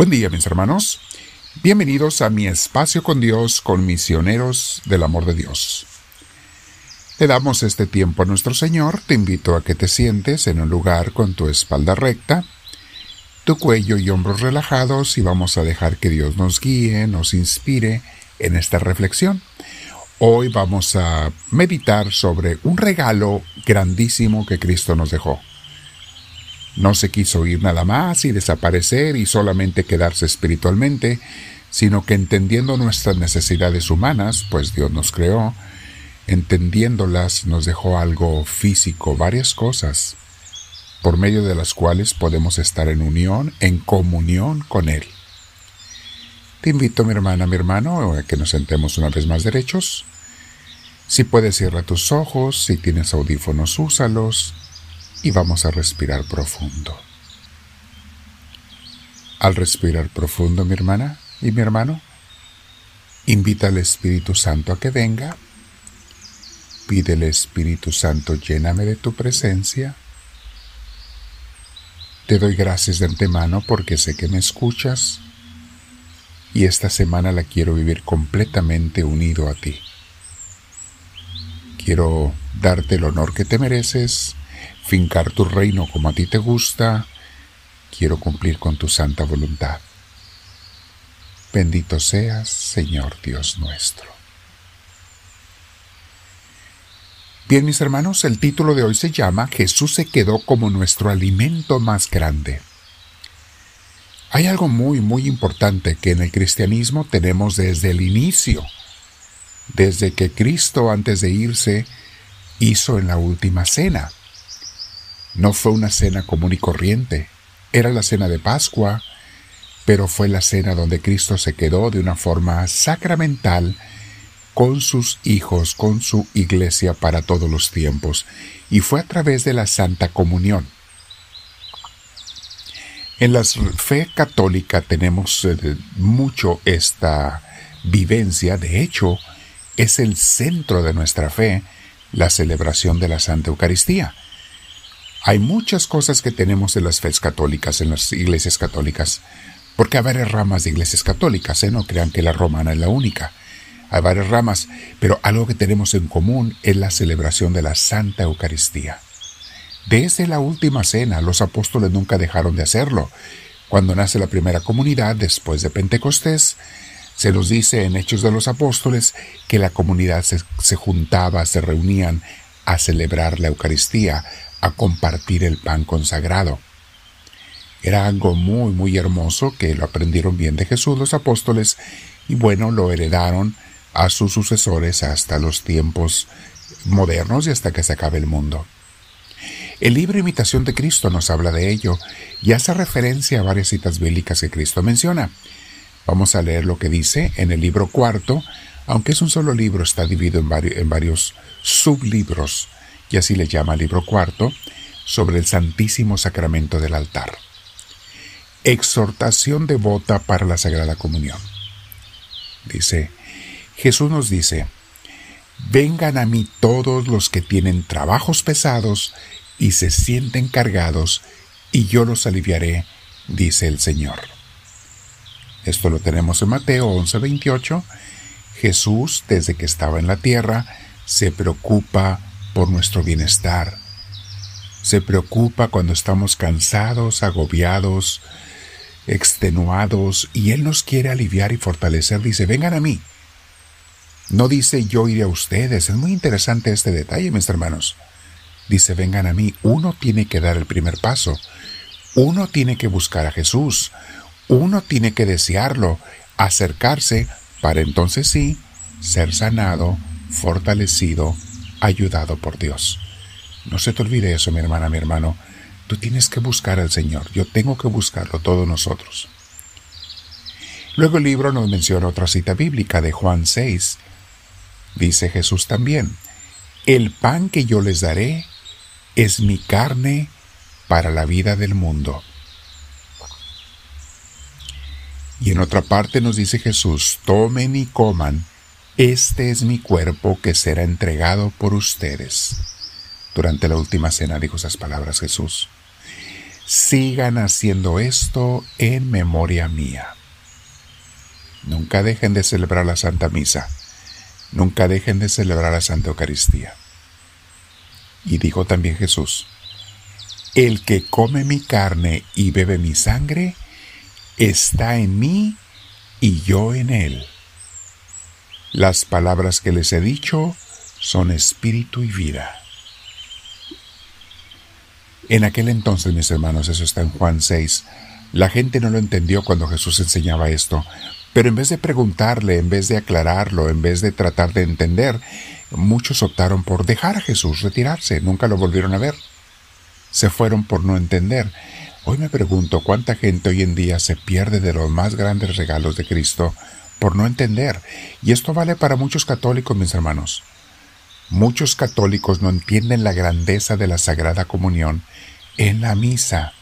Buen día mis hermanos. Bienvenidos a mi espacio con Dios, con misioneros del amor de Dios. Le damos este tiempo a nuestro Señor. Te invito a que te sientes en un lugar con tu espalda recta, tu cuello y hombros relajados y vamos a dejar que Dios nos guíe, nos inspire en esta reflexión. Hoy vamos a meditar sobre un regalo grandísimo que Cristo nos dejó. No se quiso ir nada más y desaparecer y solamente quedarse espiritualmente, sino que entendiendo nuestras necesidades humanas, pues Dios nos creó, entendiéndolas nos dejó algo físico, varias cosas, por medio de las cuales podemos estar en unión, en comunión con Él. Te invito, mi hermana, mi hermano, a que nos sentemos una vez más derechos. Si puedes, cierra tus ojos, si tienes audífonos, úsalos y vamos a respirar profundo. Al respirar profundo, mi hermana y mi hermano, invita al Espíritu Santo a que venga. Pídele, Espíritu Santo, lléname de tu presencia. Te doy gracias de antemano porque sé que me escuchas y esta semana la quiero vivir completamente unido a ti. Quiero darte el honor que te mereces fincar tu reino como a ti te gusta, quiero cumplir con tu santa voluntad. Bendito seas, Señor Dios nuestro. Bien, mis hermanos, el título de hoy se llama Jesús se quedó como nuestro alimento más grande. Hay algo muy, muy importante que en el cristianismo tenemos desde el inicio, desde que Cristo antes de irse hizo en la última cena. No fue una cena común y corriente, era la cena de Pascua, pero fue la cena donde Cristo se quedó de una forma sacramental con sus hijos, con su iglesia para todos los tiempos, y fue a través de la Santa Comunión. En la fe católica tenemos eh, mucho esta vivencia, de hecho, es el centro de nuestra fe, la celebración de la Santa Eucaristía. Hay muchas cosas que tenemos en las fes católicas, en las iglesias católicas, porque hay varias ramas de iglesias católicas, ¿eh? no crean que la romana es la única. Hay varias ramas, pero algo que tenemos en común es la celebración de la Santa Eucaristía. Desde la última cena, los apóstoles nunca dejaron de hacerlo. Cuando nace la primera comunidad, después de Pentecostés, se nos dice en Hechos de los Apóstoles que la comunidad se, se juntaba, se reunían a celebrar la Eucaristía, a compartir el pan consagrado. Era algo muy, muy hermoso que lo aprendieron bien de Jesús los apóstoles y bueno, lo heredaron a sus sucesores hasta los tiempos modernos y hasta que se acabe el mundo. El libro Imitación de Cristo nos habla de ello y hace referencia a varias citas bíblicas que Cristo menciona. Vamos a leer lo que dice en el libro cuarto, aunque es un solo libro, está dividido en varios, en varios sublibros y así le llama el libro cuarto, sobre el Santísimo Sacramento del altar. Exhortación devota para la Sagrada Comunión. Dice, Jesús nos dice, Vengan a mí todos los que tienen trabajos pesados y se sienten cargados, y yo los aliviaré, dice el Señor. Esto lo tenemos en Mateo 11:28. Jesús, desde que estaba en la tierra, se preocupa por nuestro bienestar. Se preocupa cuando estamos cansados, agobiados, extenuados, y Él nos quiere aliviar y fortalecer. Dice, vengan a mí. No dice yo iré a ustedes. Es muy interesante este detalle, mis hermanos. Dice, vengan a mí. Uno tiene que dar el primer paso. Uno tiene que buscar a Jesús. Uno tiene que desearlo, acercarse, para entonces sí ser sanado, fortalecido ayudado por Dios. No se te olvide eso, mi hermana, mi hermano. Tú tienes que buscar al Señor. Yo tengo que buscarlo todos nosotros. Luego el libro nos menciona otra cita bíblica de Juan 6. Dice Jesús también, el pan que yo les daré es mi carne para la vida del mundo. Y en otra parte nos dice Jesús, tomen y coman, este es mi cuerpo que será entregado por ustedes. Durante la última cena dijo esas palabras Jesús. sigan haciendo esto en memoria mía. Nunca dejen de celebrar la Santa Misa. Nunca dejen de celebrar la Santa Eucaristía. Y dijo también Jesús, el que come mi carne y bebe mi sangre, está en mí y yo en él. Las palabras que les he dicho son espíritu y vida. En aquel entonces, mis hermanos, eso está en Juan 6, la gente no lo entendió cuando Jesús enseñaba esto, pero en vez de preguntarle, en vez de aclararlo, en vez de tratar de entender, muchos optaron por dejar a Jesús retirarse, nunca lo volvieron a ver. Se fueron por no entender. Hoy me pregunto cuánta gente hoy en día se pierde de los más grandes regalos de Cristo por no entender. Y esto vale para muchos católicos, mis hermanos. Muchos católicos no entienden la grandeza de la Sagrada Comunión en la misa.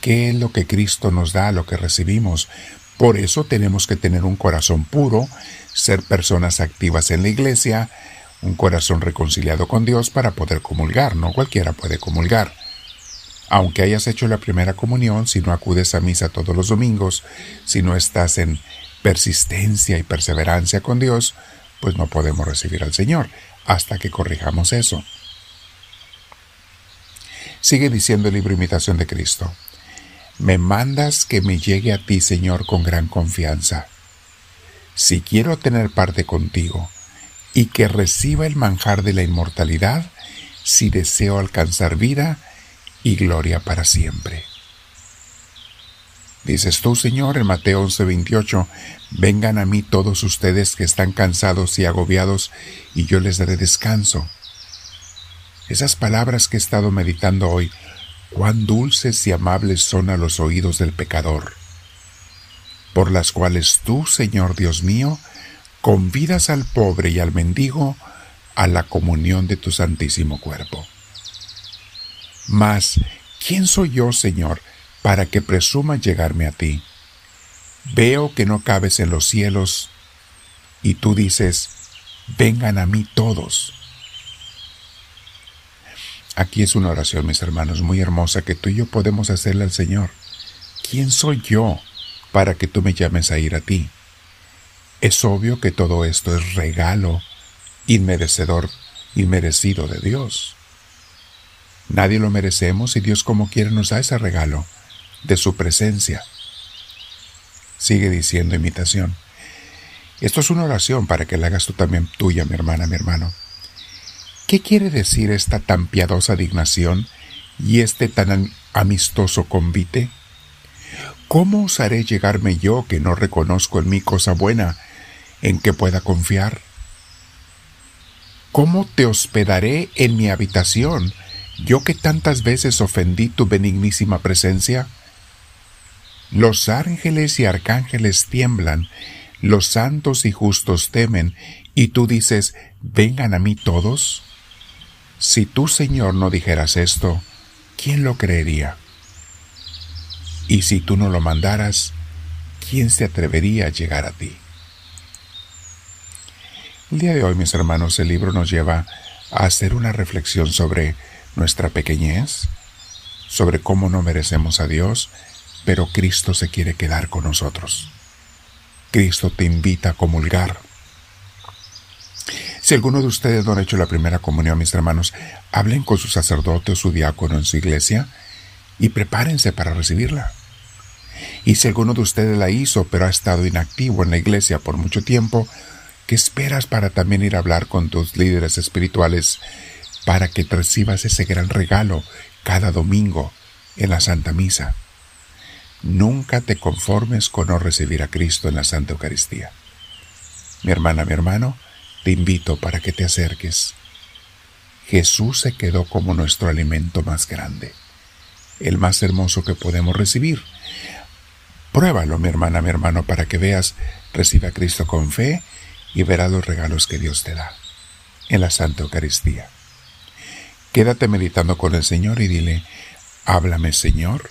¿Qué es lo que Cristo nos da, lo que recibimos? Por eso tenemos que tener un corazón puro, ser personas activas en la iglesia, un corazón reconciliado con Dios para poder comulgar. No cualquiera puede comulgar. Aunque hayas hecho la primera comunión, si no acudes a misa todos los domingos, si no estás en persistencia y perseverancia con Dios, pues no podemos recibir al Señor hasta que corrijamos eso. Sigue diciendo el libro Imitación de Cristo. Me mandas que me llegue a ti, Señor, con gran confianza. Si quiero tener parte contigo y que reciba el manjar de la inmortalidad, si deseo alcanzar vida y gloria para siempre. Dices tú, Señor, en Mateo 11:28, vengan a mí todos ustedes que están cansados y agobiados, y yo les daré descanso. Esas palabras que he estado meditando hoy, cuán dulces y amables son a los oídos del pecador, por las cuales tú, Señor Dios mío, convidas al pobre y al mendigo a la comunión de tu santísimo cuerpo. Mas, ¿quién soy yo, Señor, para que presuma llegarme a ti. Veo que no cabes en los cielos, y tú dices, vengan a mí todos. Aquí es una oración, mis hermanos, muy hermosa que tú y yo podemos hacerle al Señor. ¿Quién soy yo para que tú me llames a ir a ti? Es obvio que todo esto es regalo inmerecedor, inmerecido de Dios. Nadie lo merecemos y Dios como quiere nos da ese regalo de su presencia. Sigue diciendo imitación. Esto es una oración para que la hagas tú también tuya, mi hermana, mi hermano. ¿Qué quiere decir esta tan piadosa dignación y este tan amistoso convite? ¿Cómo osaré llegarme yo que no reconozco en mí cosa buena en que pueda confiar? ¿Cómo te hospedaré en mi habitación, yo que tantas veces ofendí tu benignísima presencia? Los ángeles y arcángeles tiemblan, los santos y justos temen, y tú dices, vengan a mí todos. Si tú, Señor, no dijeras esto, ¿quién lo creería? Y si tú no lo mandaras, ¿quién se atrevería a llegar a ti? El día de hoy, mis hermanos, el libro nos lleva a hacer una reflexión sobre nuestra pequeñez, sobre cómo no merecemos a Dios pero Cristo se quiere quedar con nosotros. Cristo te invita a comulgar. Si alguno de ustedes no ha hecho la primera comunión, mis hermanos, hablen con su sacerdote o su diácono en su iglesia y prepárense para recibirla. Y si alguno de ustedes la hizo, pero ha estado inactivo en la iglesia por mucho tiempo, ¿qué esperas para también ir a hablar con tus líderes espirituales para que recibas ese gran regalo cada domingo en la Santa Misa? Nunca te conformes con no recibir a Cristo en la Santa Eucaristía. Mi hermana, mi hermano, te invito para que te acerques. Jesús se quedó como nuestro alimento más grande, el más hermoso que podemos recibir. Pruébalo, mi hermana, mi hermano, para que veas, recibe a Cristo con fe y verás los regalos que Dios te da en la Santa Eucaristía. Quédate meditando con el Señor y dile, háblame Señor,